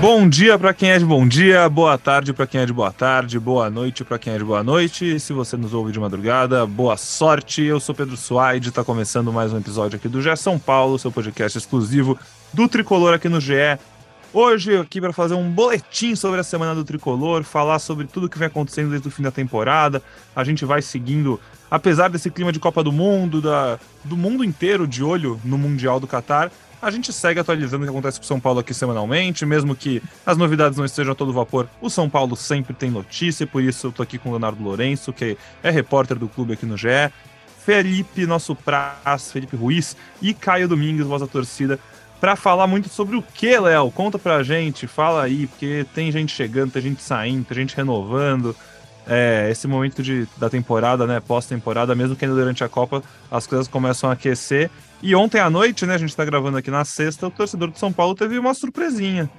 Bom dia para quem é de bom dia, boa tarde para quem é de boa tarde, boa noite para quem é de boa noite. E se você nos ouve de madrugada, boa sorte. Eu sou Pedro Suaide, está começando mais um episódio aqui do GE São Paulo, seu podcast exclusivo do Tricolor aqui no GE. Hoje aqui para fazer um boletim sobre a semana do Tricolor, falar sobre tudo que vem acontecendo desde o fim da temporada. A gente vai seguindo, apesar desse clima de Copa do Mundo, da, do mundo inteiro de olho no Mundial do Catar, a gente segue atualizando o que acontece com o São Paulo aqui semanalmente, mesmo que as novidades não estejam a todo vapor. O São Paulo sempre tem notícia, por isso eu tô aqui com o Leonardo Lourenço, que é repórter do clube aqui no GE. Felipe, nosso prazo, Felipe Ruiz e Caio Domingues, voz da torcida, para falar muito sobre o que, Léo? Conta pra gente, fala aí, porque tem gente chegando, tem gente saindo, tem gente renovando. É, esse momento de, da temporada, né, pós-temporada, mesmo que ainda durante a Copa, as coisas começam a aquecer e ontem à noite, né, a gente está gravando aqui na sexta, o torcedor de São Paulo teve uma surpresinha.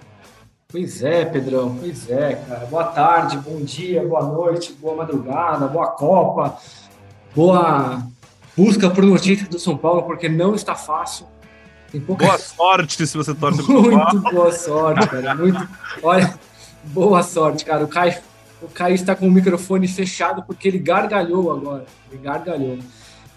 Pois é, Pedrão, pois é, cara. Boa tarde, bom dia, boa noite, boa madrugada, boa Copa, boa busca por notícias do São Paulo, porque não está fácil. Pouca... Boa sorte se você torce Muito boa sorte, cara. Muito. Olha, boa sorte, cara. O Caio, o Caio está com o microfone fechado porque ele gargalhou agora. Ele gargalhou.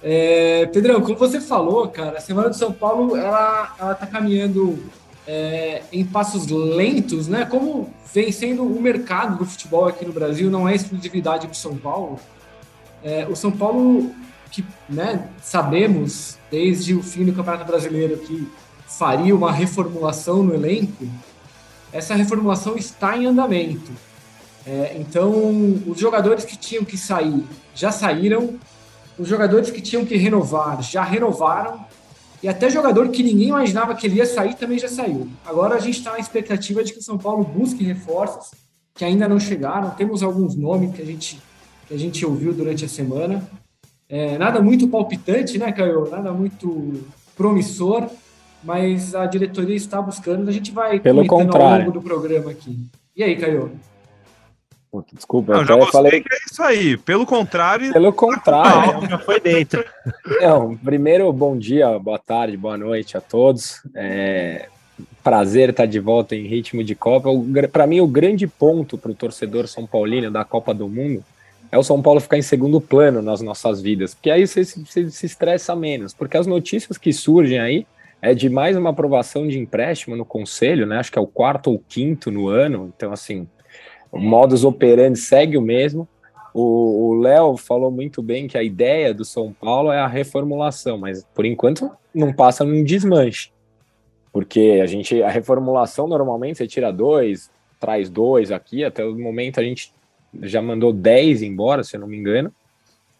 É, Pedrão, como você falou, cara, a Semana do São Paulo ela, ela tá caminhando é, em passos lentos, né? Como vem sendo o mercado do futebol aqui no Brasil, não é exclusividade do São Paulo. É, o São Paulo, que né, sabemos desde o fim do Campeonato Brasileiro que faria uma reformulação no elenco, essa reformulação está em andamento. É, então, os jogadores que tinham que sair já saíram, os jogadores que tinham que renovar já renovaram, e até jogador que ninguém imaginava que ele ia sair também já saiu. Agora a gente está na expectativa de que o São Paulo busque reforços que ainda não chegaram. Temos alguns nomes que a gente, que a gente ouviu durante a semana. É, nada muito palpitante, né, Caio? Nada muito promissor, mas a diretoria está buscando. A gente vai Pelo contrário. ao longo do programa aqui. E aí, Caio? Puta, desculpa, não, já gostei falei que é isso aí. Pelo contrário. Pelo contrário. já foi dentro. Não, primeiro, bom dia, boa tarde, boa noite a todos. É, prazer estar de volta em ritmo de Copa. Para mim, o grande ponto para o torcedor São Paulino da Copa do Mundo é o São Paulo ficar em segundo plano nas nossas vidas, porque aí você, você se estressa menos, porque as notícias que surgem aí é de mais uma aprovação de empréstimo no conselho, né? Acho que é o quarto ou quinto no ano, então assim o modus operandi segue o mesmo. O Léo falou muito bem que a ideia do São Paulo é a reformulação, mas por enquanto não passa num desmanche. Porque a gente, a reformulação normalmente você tira dois, traz dois aqui, até o momento a gente já mandou dez embora, se eu não me engano,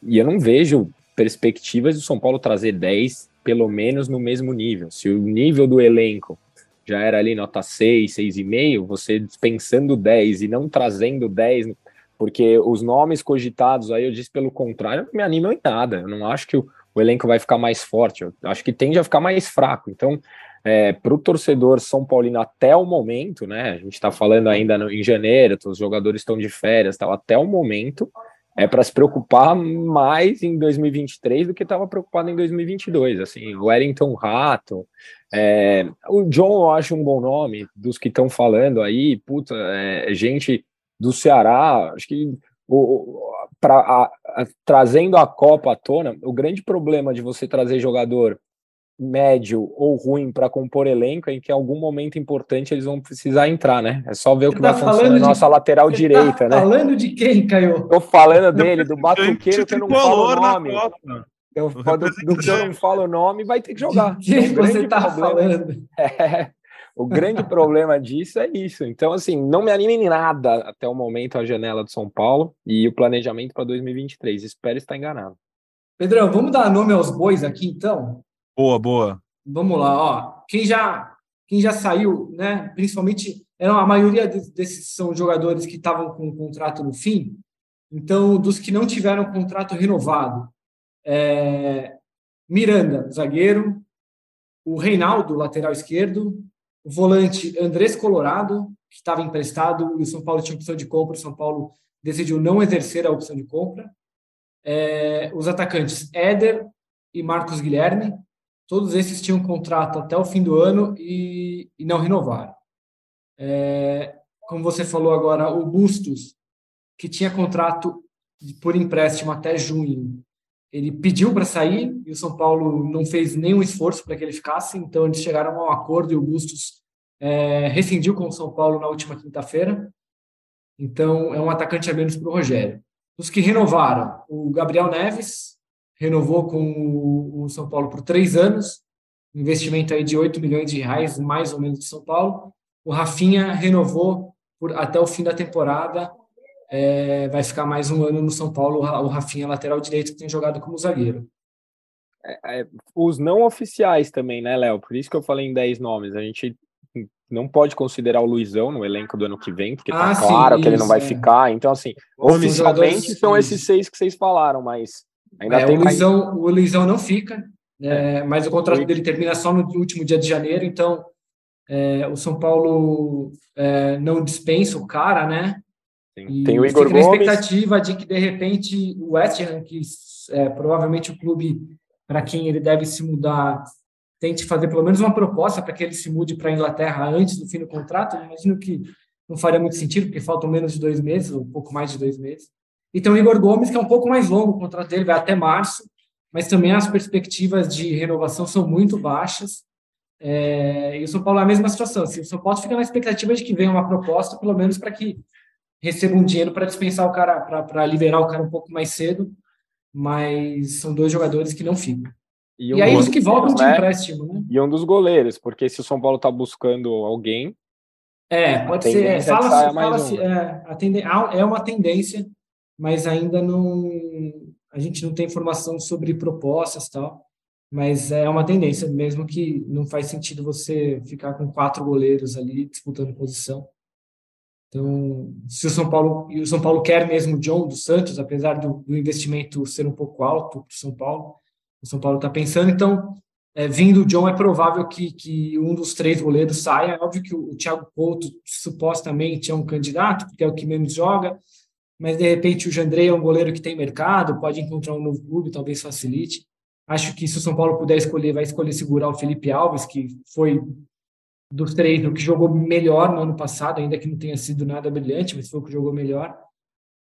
e eu não vejo perspectivas do São Paulo trazer dez, pelo menos no mesmo nível. Se o nível do elenco já era ali nota 6, 6,5, você dispensando 10 e não trazendo 10, porque os nomes cogitados aí, eu disse pelo contrário, não me animam em nada. Eu não acho que o, o elenco vai ficar mais forte, eu acho que tende a ficar mais fraco. Então, é, para o torcedor São Paulino até o momento, né? A gente está falando ainda no, em janeiro, os jogadores estão de férias, tal, até o momento é para se preocupar mais em 2023 do que estava preocupado em 2022. Assim, o Wellington Rato, é, o John eu acho um bom nome dos que estão falando aí, puta, é, gente do Ceará, acho que o, pra, a, a, trazendo a Copa à tona, o grande problema de você trazer jogador médio ou ruim para compor elenco em que em algum momento importante eles vão precisar entrar, né? É só ver o que tá vai acontecer na nossa lateral Você tá direita, tá né? Falando de quem, Caio? Tô falando dele, do Batuqueiro que eu não falo o nome. Eu, do, do que eu não falo o nome, vai ter que jogar. De quem você tá falando? É, o grande problema disso é isso. Então, assim, não me anime em nada até o momento a janela do São Paulo e o planejamento para 2023. Espero estar enganado. Pedrão, vamos dar nome aos bois aqui, então? Boa, boa. Vamos lá, ó. Quem já, quem já saiu, né? Principalmente, eram a maioria desses são jogadores que estavam com o contrato no fim. Então, dos que não tiveram contrato renovado, é, Miranda, zagueiro, o Reinaldo, lateral esquerdo, o volante Andrés Colorado, que estava emprestado e o São Paulo tinha opção de compra, o São Paulo decidiu não exercer a opção de compra. É, os atacantes Éder e Marcos Guilherme, Todos esses tinham contrato até o fim do ano e, e não renovaram. É, como você falou agora, o Bustos, que tinha contrato por empréstimo até junho, ele pediu para sair e o São Paulo não fez nenhum esforço para que ele ficasse, então eles chegaram a um acordo e o Bustos é, rescindiu com o São Paulo na última quinta-feira. Então é um atacante a menos para o Rogério. Os que renovaram, o Gabriel Neves renovou com o São Paulo por três anos, investimento aí de 8 milhões de reais, mais ou menos de São Paulo. O Rafinha renovou por, até o fim da temporada, é, vai ficar mais um ano no São Paulo, o Rafinha, lateral direito, que tem jogado como zagueiro. É, é, os não oficiais também, né, Léo? Por isso que eu falei em 10 nomes. A gente não pode considerar o Luizão no elenco do ano que vem, porque tá ah, claro sim, que ele não vai é. ficar. Então, assim, oficialmente são esses seis que vocês falaram, mas ainda é, o Luizão, mais... o Luizão não fica, é, mas o contrato dele termina só no último dia de janeiro, então é, o São Paulo é, não dispensa o cara, né? Tem o Igor fica Gomes. expectativa de que, de repente, o West Ham, que é provavelmente o clube para quem ele deve se mudar, tente fazer pelo menos uma proposta para que ele se mude para a Inglaterra antes do fim do contrato. Eu imagino que não faria muito sentido, porque faltam menos de dois meses, ou um pouco mais de dois meses. E tem o Igor Gomes, que é um pouco mais longo, o contrato dele vai até março, mas também as perspectivas de renovação são muito baixas. É, e o São Paulo é a mesma situação. Assim, o São Paulo fica na expectativa de que venha uma proposta, pelo menos para que receba um dinheiro para dispensar o cara, para liberar o cara um pouco mais cedo, mas são dois jogadores que não ficam. E, um e aí os que voltam de né? empréstimo, né? E um dos goleiros, porque se o São Paulo está buscando alguém. É, pode ser. É, fala, fala um. é, é uma tendência, mas ainda não. A gente não tem informação sobre propostas tal. Mas é uma tendência, mesmo que não faz sentido você ficar com quatro goleiros ali disputando posição. Então, se o São Paulo e o São Paulo quer mesmo o John dos Santos, apesar do, do investimento ser um pouco alto para o São Paulo, o São Paulo está pensando. Então, é, vindo o John, é provável que, que um dos três goleiros saia. É óbvio que o, o Thiago Couto supostamente é um candidato, porque é o que menos joga, mas de repente o Jandrei é um goleiro que tem mercado, pode encontrar um novo clube, talvez facilite. Acho que se o São Paulo puder escolher, vai escolher segurar o Felipe Alves, que foi dos três, o que jogou melhor no ano passado, ainda que não tenha sido nada brilhante, mas foi o que jogou melhor.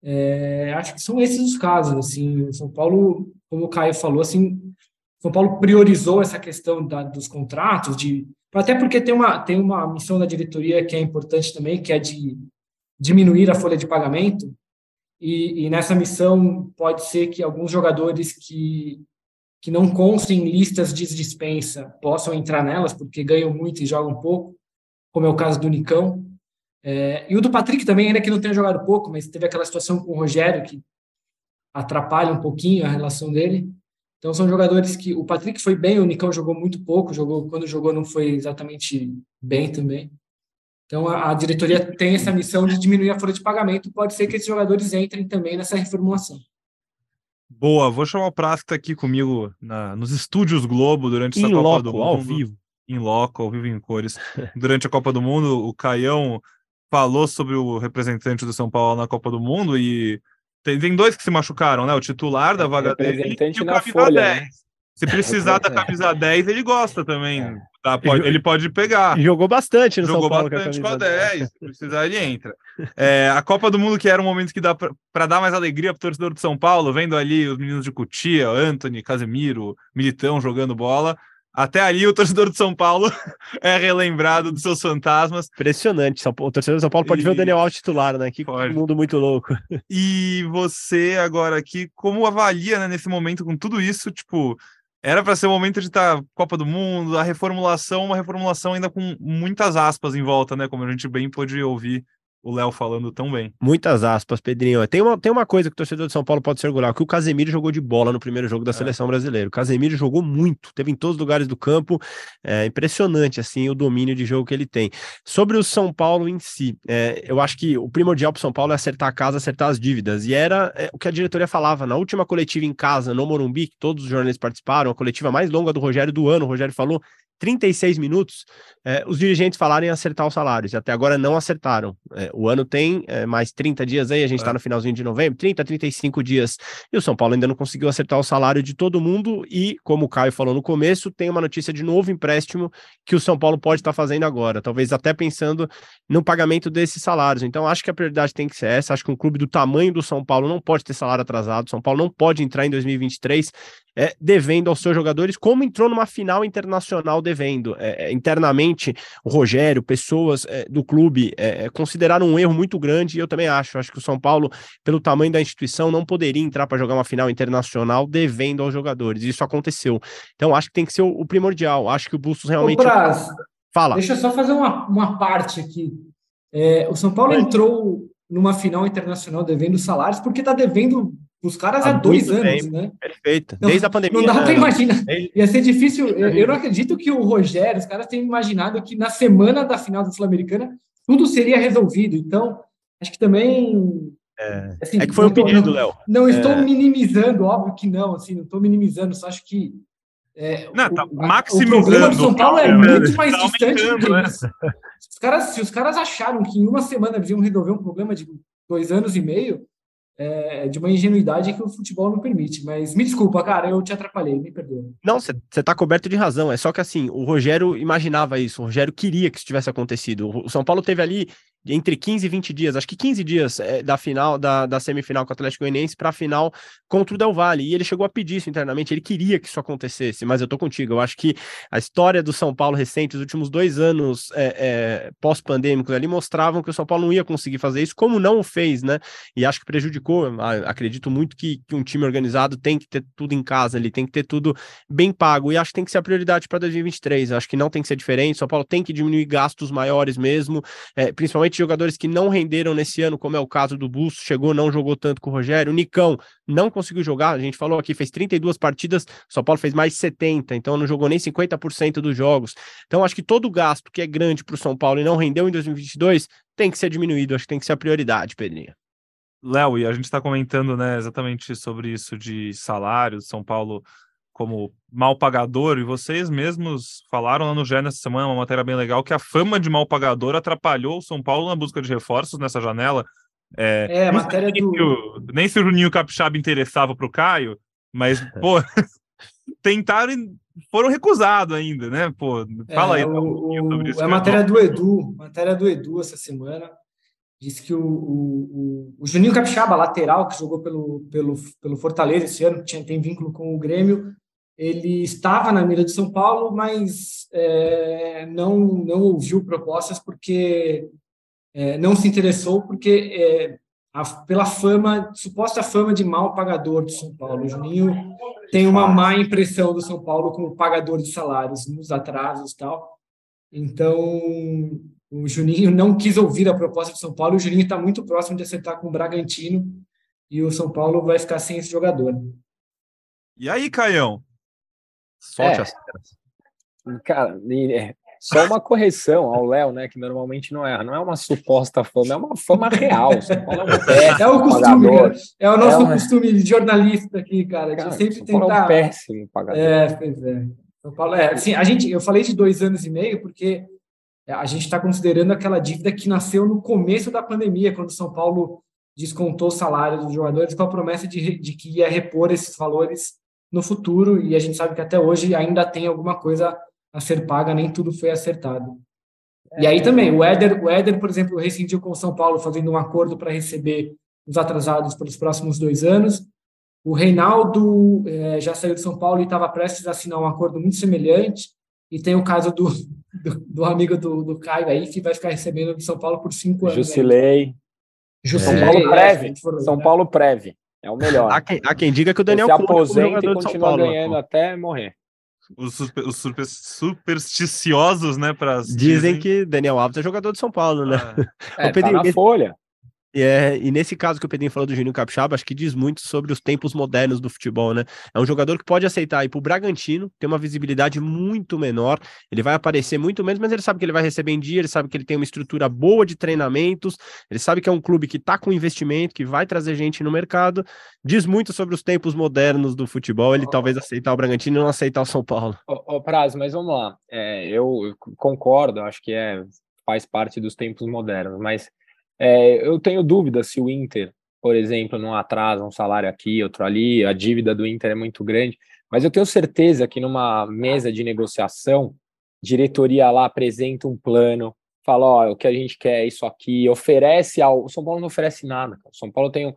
É, acho que são esses os casos. Assim, o São Paulo, como o Caio falou, assim, São Paulo priorizou essa questão da, dos contratos, de até porque tem uma tem uma missão da diretoria que é importante também, que é de diminuir a folha de pagamento. E, e nessa missão pode ser que alguns jogadores que que não constem em listas de dispensa possam entrar nelas, porque ganham muito e jogam pouco, como é o caso do Nicão. É, e o do Patrick também, ainda que não tenha jogado pouco, mas teve aquela situação com o Rogério que atrapalha um pouquinho a relação dele. Então são jogadores que o Patrick foi bem, o Nicão jogou muito pouco, jogou quando jogou não foi exatamente bem também. Então a, a diretoria tem essa missão de diminuir a folha de pagamento. Pode ser que esses jogadores entrem também nessa reformulação. Boa, vou chamar o Praz que tá aqui comigo na, nos estúdios Globo durante essa Copa loco, do Mundo. ao vivo. Em loco, ao vivo em cores. durante a Copa do Mundo, o Caião falou sobre o representante do São Paulo na Copa do Mundo e tem, tem dois que se machucaram, né? O titular da é, vaga dele e o camisa folha, 10. Né? Se precisar da camisa 10, ele gosta também. É. Tá, pode, ele pode pegar. Jogou bastante no Jogou São Paulo. bastante com a 10. Se precisar, ele entra. É, a Copa do Mundo, que era um momento que dá para dar mais alegria pro torcedor de São Paulo, vendo ali os meninos de Cutia, Anthony, Casemiro, Militão jogando bola. Até ali, o torcedor de São Paulo é relembrado dos seus fantasmas. Impressionante. O torcedor de São Paulo pode e... ver o Daniel Alves titular, né? Que pode. mundo muito louco. E você, agora aqui, como avalia né, nesse momento com tudo isso? Tipo, era para ser o momento de estar tá Copa do Mundo, a reformulação, uma reformulação ainda com muitas aspas em volta, né? Como a gente bem pôde ouvir o Léo falando tão bem. Muitas aspas, Pedrinho. Tem uma, tem uma coisa que o torcedor de São Paulo pode se orgulhar, que o Casemiro jogou de bola no primeiro jogo da é. seleção brasileira. O Casemiro jogou muito, teve em todos os lugares do campo. É impressionante, assim, o domínio de jogo que ele tem. Sobre o São Paulo em si, é, eu acho que o primordial para São Paulo é acertar a casa, acertar as dívidas. E era é, o que a diretoria falava na última coletiva em casa, no Morumbi, que todos os jornalistas participaram, a coletiva mais longa do Rogério do ano. O Rogério falou 36 minutos, é, os dirigentes falarem acertar os salários, e até agora não acertaram. É, o ano tem é, mais 30 dias aí, a gente está é. no finalzinho de novembro, 30, 35 dias, e o São Paulo ainda não conseguiu acertar o salário de todo mundo, e como o Caio falou no começo, tem uma notícia de novo empréstimo que o São Paulo pode estar tá fazendo agora, talvez até pensando no pagamento desses salários. Então, acho que a prioridade tem que ser essa. Acho que um clube do tamanho do São Paulo não pode ter salário atrasado. São Paulo não pode entrar em 2023 é, devendo aos seus jogadores, como entrou numa final internacional devendo. É, é internamente, o Rogério, pessoas é, do clube é, é, um erro muito grande, e eu também acho. Acho que o São Paulo, pelo tamanho da instituição, não poderia entrar para jogar uma final internacional devendo aos jogadores. Isso aconteceu. Então, acho que tem que ser o, o primordial. Acho que o Bustos realmente. Ô, Praz, Fala. Deixa eu só fazer uma, uma parte aqui. o São Paulo entrou numa final internacional devendo salários porque está devendo os caras há, há dois anos, tempo. né? Perfeito. Desde a pandemia. Não dá né? para imaginar. Ia ser difícil. Eu, eu, não acredito que o Rogério, os caras tenham imaginado que na semana da final da Sul-Americana tudo seria resolvido. Então, acho que também. É, assim, é que foi um pedido, Léo. Não, estou é. minimizando, óbvio que não, assim, não estou minimizando, só acho que. É, não, tá o, maximizando. O problema do São Paulo é muito mais tá distante do que isso. Os caras, se os caras acharam que em uma semana eles iam resolver um problema de dois anos e meio, é, de uma ingenuidade que o futebol não permite. Mas me desculpa, cara, eu te atrapalhei, me perdoa. Não, você está coberto de razão. É só que assim, o Rogério imaginava isso, o Rogério queria que isso tivesse acontecido. O São Paulo teve ali entre 15 e 20 dias, acho que 15 dias é, da final, da, da semifinal com o Atlético Goianiense para a final contra o Del Valle. E ele chegou a pedir isso internamente, ele queria que isso acontecesse, mas eu tô contigo. Eu acho que a história do São Paulo recente, os últimos dois anos é, é, pós-pandêmicos ali, mostravam que o São Paulo não ia conseguir fazer isso, como não o fez, né? E acho que prejudicou. Acredito muito que, que um time organizado tem que ter tudo em casa, ele tem que ter tudo bem pago. E acho que tem que ser a prioridade para 2023. Acho que não tem que ser diferente. São Paulo tem que diminuir gastos maiores mesmo, principalmente principalmente jogadores que não renderam nesse ano, como é o caso do Busto, chegou, não jogou tanto com o Rogério. O Nicão não conseguiu jogar, a gente falou aqui, fez 32 partidas, São Paulo fez mais 70, então não jogou nem 50% dos jogos. Então acho que todo o gasto que é grande para o São Paulo e não rendeu em 2022 tem que ser diminuído, acho que tem que ser a prioridade, Pedrinho. Léo, e a gente está comentando né, exatamente sobre isso de salário, São Paulo como mal pagador, e vocês mesmos falaram lá no GE nessa semana, uma matéria bem legal, que a fama de mal pagador atrapalhou o São Paulo na busca de reforços nessa janela. É, é a matéria nem do. Se o, nem se o Juninho Capixaba interessava para o Caio, mas, pô, tentaram e foram recusados ainda, né? Pô, fala é, aí. O, sobre isso, é a matéria do Edu, matéria do Edu essa semana. Diz que o, o, o, Juninho Capixaba, lateral, que jogou pelo, pelo, pelo Fortaleza esse ano, tinha, tem vínculo com o Grêmio, ele estava na mira de São Paulo, mas é, não, não ouviu propostas porque é, não se interessou, porque é, a, pela fama, suposta fama de mal pagador do São Paulo. O Juninho tem uma má impressão do São Paulo como pagador de salários, nos atrasos e tal. Então, o Juninho não quis ouvir a proposta do São Paulo. O Juninho está muito próximo de acertar com o Bragantino e o São Paulo vai ficar sem esse jogador. E aí, Caião? Solte é. as Cara, é, só uma correção ao Léo, né? Que normalmente não é, não é uma suposta fama, é uma fama real. é, é, o costume, né? é o nosso é uma... costume de jornalista aqui, cara. cara sempre tentar. É um péssimo pagador. É, pois é. São Paulo, é, assim, a gente, eu falei de dois anos e meio porque a gente está considerando aquela dívida que nasceu no começo da pandemia, quando São Paulo descontou o salário dos jogadores com a promessa de, de que ia repor esses valores no futuro, e a gente sabe que até hoje ainda tem alguma coisa a ser paga, nem tudo foi acertado. É, e aí também, o Éder, o Éder, por exemplo, rescindiu com o São Paulo, fazendo um acordo para receber os atrasados pelos próximos dois anos. O Reinaldo é, já saiu de São Paulo e estava prestes a assinar um acordo muito semelhante. E tem o caso do, do, do amigo do, do, Caio aí, que vai ficar recebendo de São Paulo por cinco anos. Jusilei. São Paulo é, Preve. São Paulo Preve. É o melhor. Há quem, há quem diga que o Daniel se aposenta e continua ganhando até morrer. Os, super, os super, supersticiosos, né? Pra, dizem, dizem, que Daniel Alves é jogador de São Paulo, né? Ah. É, Pedrinho, tá na folha. E, é, e nesse caso que o Pedrinho falou do Juninho Capixaba, acho que diz muito sobre os tempos modernos do futebol, né? É um jogador que pode aceitar ir pro Bragantino, tem uma visibilidade muito menor, ele vai aparecer muito menos, mas ele sabe que ele vai receber em dia, ele sabe que ele tem uma estrutura boa de treinamentos, ele sabe que é um clube que tá com investimento, que vai trazer gente no mercado, diz muito sobre os tempos modernos do futebol, ele oh, talvez aceitar o Bragantino e não aceitar o São Paulo. Ô, oh, oh, Prazo, mas vamos lá, é, eu concordo, acho que é faz parte dos tempos modernos, mas É, eu tenho dúvida se o Inter, por exemplo, não atrasa um salário aqui, outro ali, a dívida do Inter é muito grande, mas eu tenho certeza que numa mesa de negociação, diretoria lá apresenta um plano, fala, ó, o que a gente quer é isso aqui, oferece ao... O São Paulo não oferece nada, o São Paulo tem um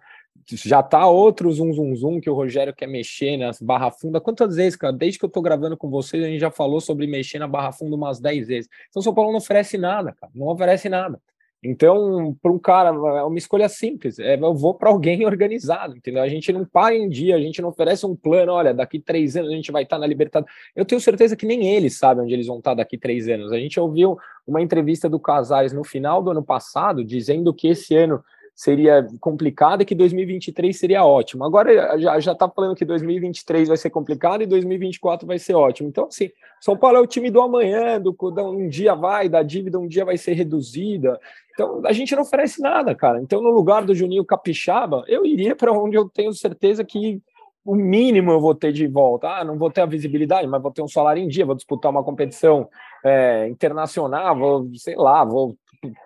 já tá outro zum zum zum que o Rogério quer mexer nas barra funda. Quantas vezes, cara? Desde que eu tô gravando com vocês, a gente já falou sobre mexer na barra funda umas 10 vezes. Então, o São Paulo não oferece nada, cara. Não oferece nada. Então, para um cara, é uma escolha simples. É, eu vou para alguém organizado, entendeu? A gente não para em dia, a gente não oferece um plano. Olha, daqui três anos a gente vai estar tá na Libertadores. Eu tenho certeza que nem eles sabem onde eles vão estar tá daqui três anos. A gente ouviu uma entrevista do Casares no final do ano passado, dizendo que esse ano seria complicado e que 2023 seria ótimo. Agora já está falando que 2023 vai ser complicado e 2024 vai ser ótimo. Então assim, São Paulo é o time do amanhã, do um dia vai, da dívida um dia vai ser reduzida. Então a gente não oferece nada, cara. Então no lugar do Juninho Capixaba, eu iria para onde eu tenho certeza que o mínimo eu vou ter de volta. Ah, não vou ter a visibilidade, mas vou ter um salário em dia, vou disputar uma competição é, internacional, vou, sei lá, vou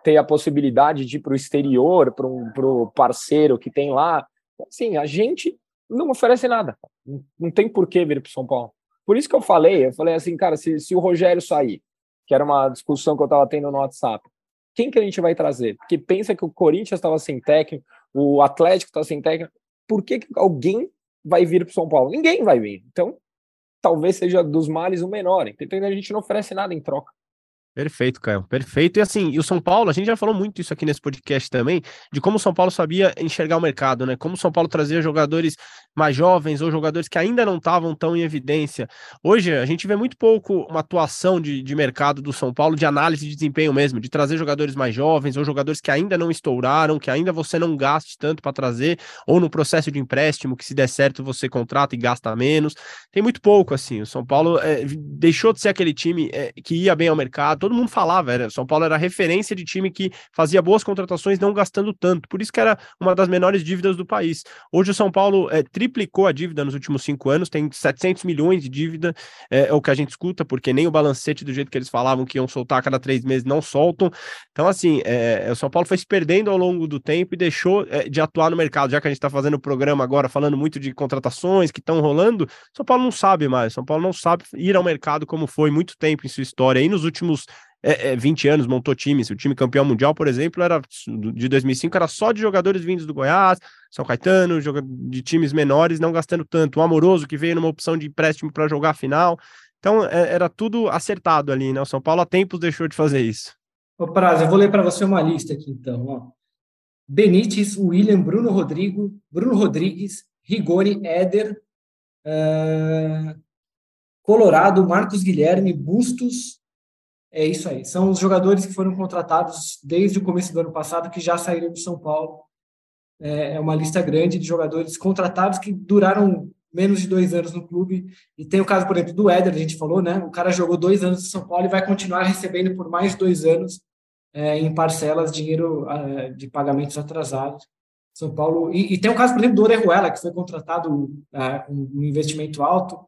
ter a possibilidade de ir para o exterior, para um parceiro que tem lá. Assim, a gente não oferece nada. Não, não tem por que vir para São Paulo. Por isso que eu falei, eu falei assim, cara, se, se o Rogério sair, que era uma discussão que eu estava tendo no WhatsApp, quem que a gente vai trazer? Porque pensa que o Corinthians estava sem técnico, o Atlético está sem técnico, por que, que alguém vai vir para São Paulo? Ninguém vai vir. Então, talvez seja dos males o menor. Então, a gente não oferece nada em troca. Perfeito, Caio. Perfeito. E assim, e o São Paulo, a gente já falou muito isso aqui nesse podcast também, de como o São Paulo sabia enxergar o mercado, né? Como o São Paulo trazia jogadores mais jovens ou jogadores que ainda não estavam tão em evidência. Hoje a gente vê muito pouco uma atuação de, de mercado do São Paulo, de análise de desempenho mesmo, de trazer jogadores mais jovens ou jogadores que ainda não estouraram, que ainda você não gaste tanto para trazer, ou no processo de empréstimo, que se der certo você contrata e gasta menos. Tem muito pouco, assim. O São Paulo é, deixou de ser aquele time é, que ia bem ao mercado todo mundo falava, era, São Paulo era referência de time que fazia boas contratações não gastando tanto, por isso que era uma das menores dívidas do país. Hoje o São Paulo é, triplicou a dívida nos últimos cinco anos, tem 700 milhões de dívida, é, é, o que a gente escuta, porque nem o balancete do jeito que eles falavam que iam soltar a cada três meses não soltam. Então, assim, é, é o São Paulo foi se perdendo ao longo do tempo e deixou é, de atuar no mercado, já que a gente está fazendo o programa agora falando muito de contratações que estão rolando, São Paulo não sabe mais, São Paulo não sabe ir ao mercado como foi muito tempo em sua história. Aí nos últimos é, é, 20 anos, montou times. O time campeão mundial, por exemplo, era de 2005 era só de jogadores vindos do Goiás, São Caetano, de times menores, não gastando tanto. O Amoroso, que veio numa opção de empréstimo para jogar a final. Então, é, era tudo acertado ali, né? O São Paulo há tempos deixou de fazer isso. Ô, Prazo, eu vou ler para você uma lista aqui, então. Ó. Benítez, William, Bruno Rodrigo, Bruno Rodrigues, Rigoni, Éder, uh, Colorado, Marcos Guilherme, Bustos, é isso aí. São os jogadores que foram contratados desde o começo do ano passado, que já saíram do São Paulo. É, é uma lista grande de jogadores contratados que duraram menos de dois anos no clube. E tem o caso, por exemplo, do Éder, a gente falou, né? O cara jogou dois anos no São Paulo e vai continuar recebendo por mais dois anos é, em parcelas dinheiro é, de pagamentos atrasados. São Paulo. E, e, tem o caso, por exemplo, do Orejuela, que foi contratado é, com um investimento alto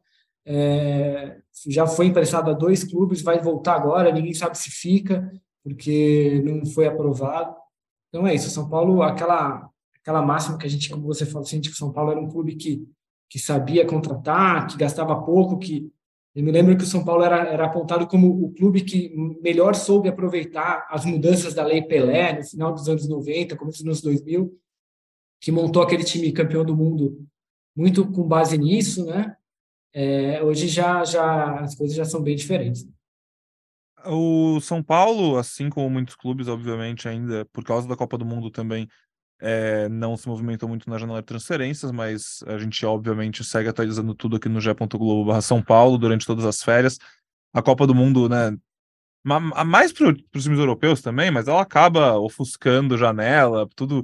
é, já foi emprestado a dois clubes, vai voltar agora, ninguém sabe se fica, porque não foi aprovado. Então é isso, São Paulo, aquela, aquela máxima que a gente, como você falou, assim, que São Paulo era um clube que, que sabia contratar, que gastava pouco, que eu me lembro que o São Paulo era, era apontado como o clube que melhor soube aproveitar as mudanças da Lei Pelé no final dos anos 90, começo dos anos 2000, que montou aquele time campeão do mundo muito com base nisso, né? É, hoje já, já as coisas já são bem diferentes. O São Paulo, assim como muitos clubes, obviamente, ainda por causa da Copa do Mundo também, é, não se movimentou muito na janela de transferências, mas a gente obviamente segue atualizando tudo aqui no g.globo São Paulo durante todas as férias. A Copa do Mundo, né? Mais para os times europeus também, mas ela acaba ofuscando janela, tudo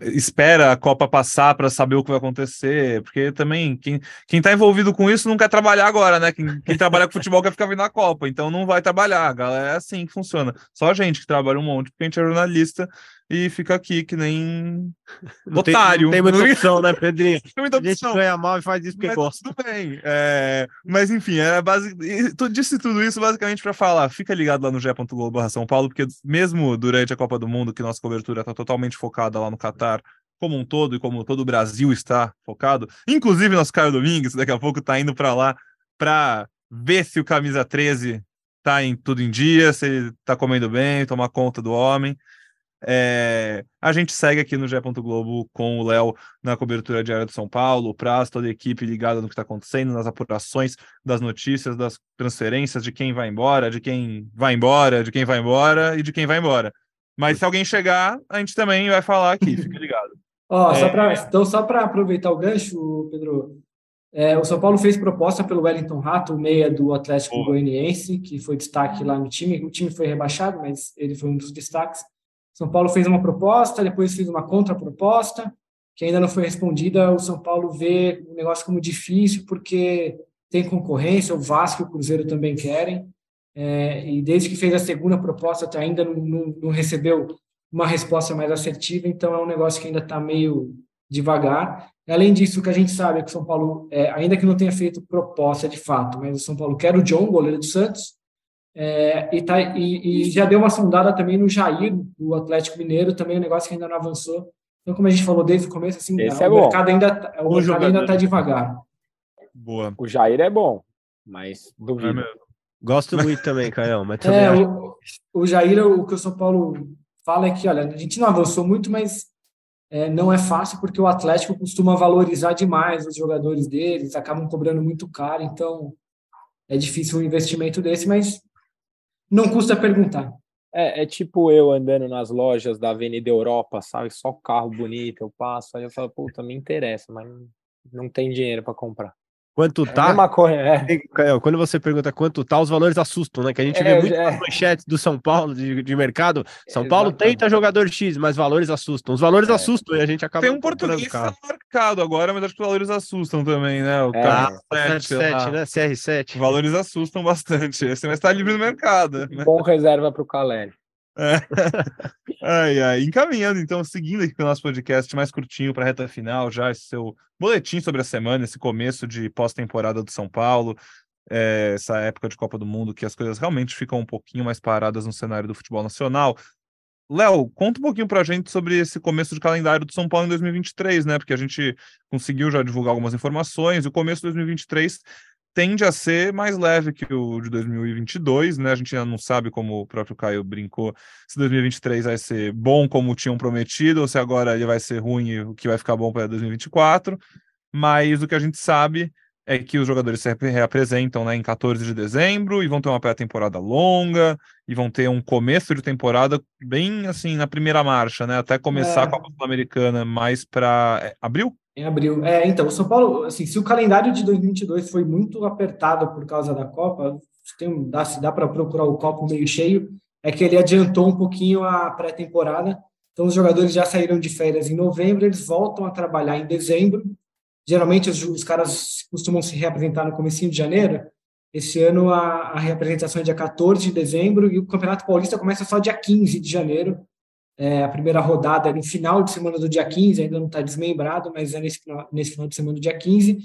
espera a Copa passar para saber o que vai acontecer, porque também quem, quem tá envolvido com isso não quer trabalhar agora, né? Quem, quem trabalha com futebol quer ficar vendo a Copa, então não vai trabalhar, galera. É assim que funciona. Só a gente que trabalha um monte, porque a gente é jornalista e fica aqui que nem não otário. Tem, não tem muita opção, né, Pedrinho? Tem muita opção. A gente ganha mal e faz isso porque mas gosta. Tudo bem. É, mas enfim, era base... disse tudo isso basicamente para falar. Fica ligado lá no ge.globo São Paulo, porque mesmo durante a Copa do Mundo, que nossa cobertura está totalmente focada lá no Catar, como um todo e como todo o Brasil está focado, inclusive nosso Caio Domingues, daqui a pouco está indo para lá para ver se o camisa 13 tá em tudo em dia, se ele tá comendo bem, tomar conta do homem. É, a gente segue aqui no Gé. Globo com o Léo na cobertura diária do São Paulo, o Praz, toda a equipe ligada no que está acontecendo, nas apurações das notícias, das transferências, de quem vai embora, de quem vai embora, de quem vai embora e de quem vai embora. Mas se alguém chegar, a gente também vai falar aqui, fica ligado. oh, é... só pra, então, só para aproveitar o gancho, Pedro, é, o São Paulo fez proposta pelo Wellington Rato, meia do Atlético Goianiense, que foi destaque lá no time. O time foi rebaixado, mas ele foi um dos destaques. São Paulo fez uma proposta, depois fez uma contraproposta, que ainda não foi respondida. O São Paulo vê o negócio como difícil, porque tem concorrência, o Vasco e o Cruzeiro também querem. É, e desde que fez a segunda proposta, até ainda não, não, não, recebeu uma resposta mais assertiva, então é um negócio que ainda está meio devagar. Além disso, o que a gente sabe é que o São Paulo, é, ainda que não tenha feito proposta de fato, mas o São Paulo quer o John, goleiro do Santos, é, e, tá, e, e, já deu uma sondada também no Jair, do Atlético Mineiro, também um negócio que ainda não avançou. Então, como a gente falou desde o começo, assim, Esse o, é mercado ainda, tá, o, mercado ainda está devagar. Boa. O Jair é bom, mas duvido. É Gosto muito também, Caio, mas é, também é, acho... o, o Jair, o que o São Paulo fala é que, olha, a gente não avançou muito, mas é, não é fácil porque o Atlético costuma valorizar demais os jogadores deles, acabam cobrando muito caro, então é difícil um investimento desse, mas não custa perguntar. É, é, tipo eu andando nas lojas da Avenida Europa, sabe? Só carro bonito, eu passo, aí eu falo, puta, me interessa, mas não tem dinheiro para comprar. Quanto é tá? É é. Quando você pergunta quanto tá, os valores assustam, né? Que a gente é, vê muito é. manchetes do São Paulo de, de mercado. São Paulo tenta jogador X, mas valores assustam. Os valores é. assustam e a gente acaba. Tem um português tá marcado agora, mas acho que os valores assustam também, né? O é. 7, né? CR7. valores assustam bastante. Esse mas tá livre no mercado. Né? Bom reserva para o Caleri. É. ai, ai. Encaminhando, então, seguindo aqui com o nosso podcast mais curtinho para a reta final, já esse seu boletim sobre a semana, esse começo de pós-temporada do São Paulo, é, essa época de Copa do Mundo, que as coisas realmente ficam um pouquinho mais paradas no cenário do futebol nacional. Léo, conta um pouquinho para a gente sobre esse começo de calendário do São Paulo em 2023, né? Porque a gente conseguiu já divulgar algumas informações. O começo de 2023 tende a ser mais leve que o de 2022, né? A gente ainda não sabe, como o próprio Caio brincou, se 2023 vai ser bom como tinham prometido, ou se agora ele vai ser ruim e o que vai ficar bom para 2024. Mas o que a gente sabe é que os jogadores se reapresentam né, em 14 de dezembro e vão ter uma pré-temporada longa e vão ter um começo de temporada bem assim na primeira marcha, né? Até começar é. a Copa Sul-Americana mais para é, abril? Em abril. É, então, o São Paulo, assim, se o calendário de 2022 foi muito apertado por causa da Copa, tem, dá, se dá para procurar o copo meio cheio, é que ele adiantou um pouquinho a pré-temporada. Então, os jogadores já saíram de férias em novembro, eles voltam a trabalhar em dezembro. Geralmente, os, os caras costumam se reapresentar no começo de janeiro. Esse ano, a, a reapresentação é dia 14 de dezembro e o Campeonato Paulista começa só dia 15 de janeiro. É, a primeira rodada é no final de semana do dia 15, ainda não está desmembrado, mas é nesse, nesse final de semana do dia 15.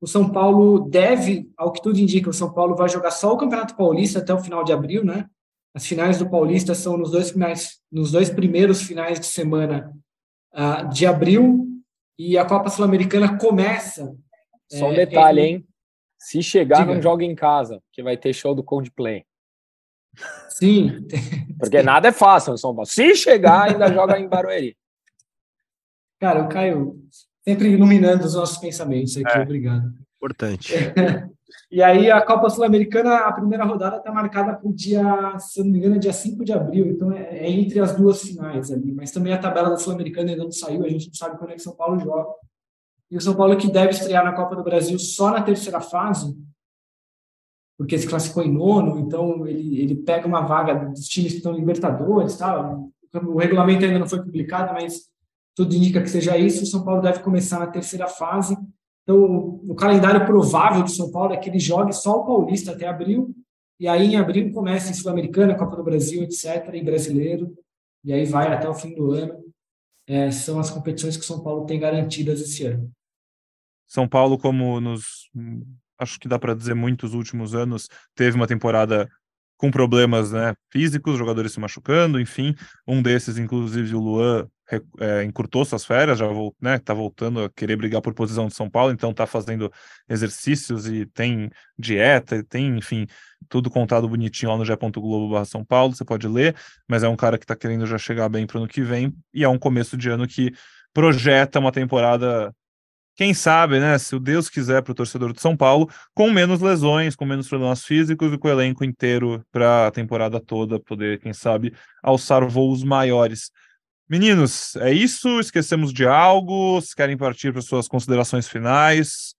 O São Paulo deve, ao que tudo indica, o São Paulo vai jogar só o Campeonato Paulista até o final de abril, né? As finais do Paulista são nos dois finais, nos dois primeiros finais de semana uh, de abril e a Copa Sul-Americana começa. Só um é, detalhe, hein? Se chegar, Diga. não joga em casa, que vai ter show do Coldplay. Sim. Porque nada é fácil no São Paulo. Se chegar, ainda joga em Barueri. Cara, o Caio sempre iluminando os nossos pensamentos aqui. É, Obrigado. Importante. e aí, a Copa Sul-Americana, a primeira rodada está marcada para o dia, se não me engano, é dia 5 de abril. Então, é, é entre as duas finais ali. Mas também a tabela da Sul-Americana ainda não saiu. A gente não sabe quando é que São Paulo joga. E o São Paulo que deve estrear na Copa do Brasil só na terceira fase, porque se classificou em nono, então ele, ele pega uma vaga dos times que estão Libertadores, tá? O regulamento ainda não foi publicado, mas tudo indica que seja isso. O São Paulo deve começar na terceira fase. Então, o calendário provável de São Paulo é que ele jogue só o Paulista até abril, e aí em abril começa em Sul-Americana, Copa do Brasil, etc., e Brasileiro, e aí vai até o fim do ano. É, são as competições que São Paulo tem garantidas esse ano. São Paulo, como nos acho que dá para dizer muitos últimos anos, teve uma temporada com problemas né, físicos, jogadores se machucando, enfim. Um desses, inclusive, o Luan é, encurtou suas férias, já está né, tá voltando a querer brigar por posição de São Paulo, então está fazendo exercícios e tem dieta, e tem, enfim, tudo contado bonitinho lá no Globo São Paulo, você pode ler, mas é um cara que está querendo já chegar bem para o ano que vem, e é um começo de ano que projeta uma temporada quem sabe, né, se o Deus quiser para o torcedor de São Paulo, com menos lesões, com menos problemas físicos e com o elenco inteiro para a temporada toda poder, quem sabe, alçar voos maiores. Meninos, é isso? Esquecemos de algo? Se querem partir para suas considerações finais?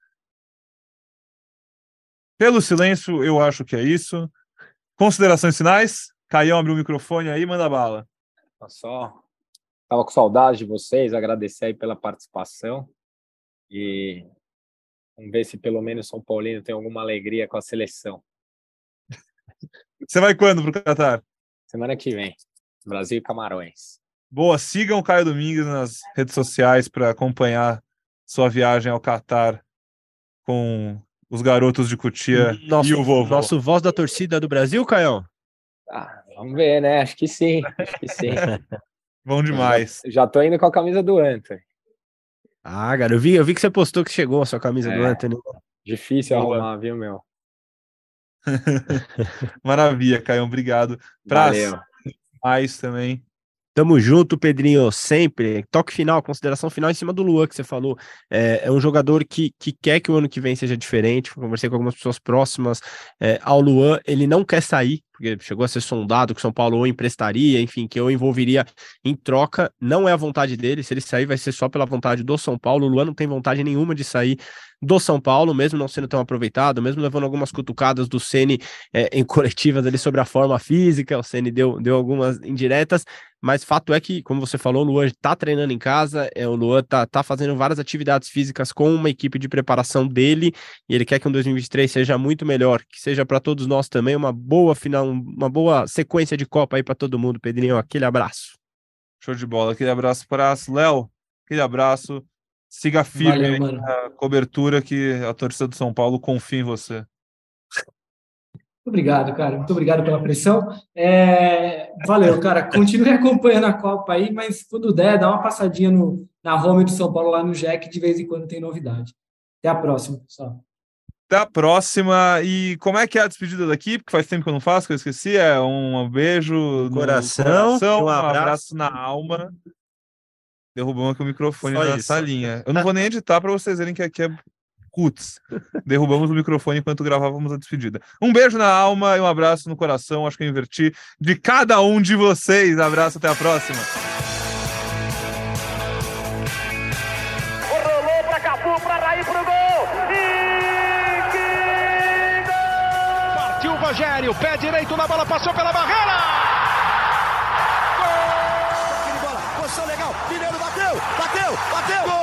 Pelo silêncio, eu acho que é isso. Considerações finais? Caião abriu o microfone aí, manda bala. Só estava com saudade de vocês, agradecer aí pela participação. E vamos ver se pelo menos São Paulino tem alguma alegria com a seleção. Você vai quando para o Catar? Semana que vem. Brasil e Camarões. Boa, sigam o Caio Domingues nas redes sociais para acompanhar sua viagem ao Catar com os garotos de Cutia nosso, e o vovô. Nosso voz da torcida do Brasil, Caio? Ah, vamos ver, né? Acho que sim. Acho que sim. Bom demais. Já, já tô indo com a camisa do Anthony. Ah, cara, eu vi, eu vi que você postou que chegou a sua camisa é, do Anthony. Difícil Boa. arrumar, viu, meu? Maravilha, Caio, obrigado. Pra mais também. Tamo junto, Pedrinho, sempre. Toque final, consideração final em cima do Luan que você falou. É, é um jogador que, que quer que o ano que vem seja diferente. Conversei com algumas pessoas próximas é, ao Luan. Ele não quer sair, porque chegou a ser sondado que São Paulo ou emprestaria, enfim, que eu envolveria em troca. Não é a vontade dele. Se ele sair, vai ser só pela vontade do São Paulo. O Luan não tem vontade nenhuma de sair do São Paulo, mesmo não sendo tão aproveitado, mesmo levando algumas cutucadas do Ceni é, em coletivas ali sobre a forma física, o Ceni deu, deu algumas indiretas, mas fato é que, como você falou, o Luan está treinando em casa, é, o Luan está tá fazendo várias atividades físicas com uma equipe de preparação dele, e ele quer que o 2023 seja muito melhor, que seja para todos nós também uma boa final, uma boa sequência de Copa aí para todo mundo, Pedrinho, aquele abraço. Show de bola, aquele abraço para Léo, aquele abraço, Siga firme Valeu, na cobertura que a torcida do São Paulo confia em você. Muito obrigado, cara. Muito obrigado pela pressão. É... Valeu, cara. Continue acompanhando a Copa aí, mas quando der, dá uma passadinha no, na home do São Paulo lá no Jack, de vez em quando tem novidade. Até a próxima, pessoal. Até a próxima. E como é que é a despedida daqui? Porque faz tempo que eu não faço, que eu esqueci. É um beijo no coração, coração um abraço. um abraço na alma. Derrubamos aqui o microfone Só na isso. salinha. Eu não vou nem editar para vocês verem que aqui é Cuts. Derrubamos o microfone enquanto gravávamos a despedida. Um beijo na alma e um abraço no coração. Acho que eu inverti de cada um de vocês. Abraço, até a próxima. Rogério, pé direito na bola, passou pela barreira. Mineiro bateu, bateu, bateu! Gol!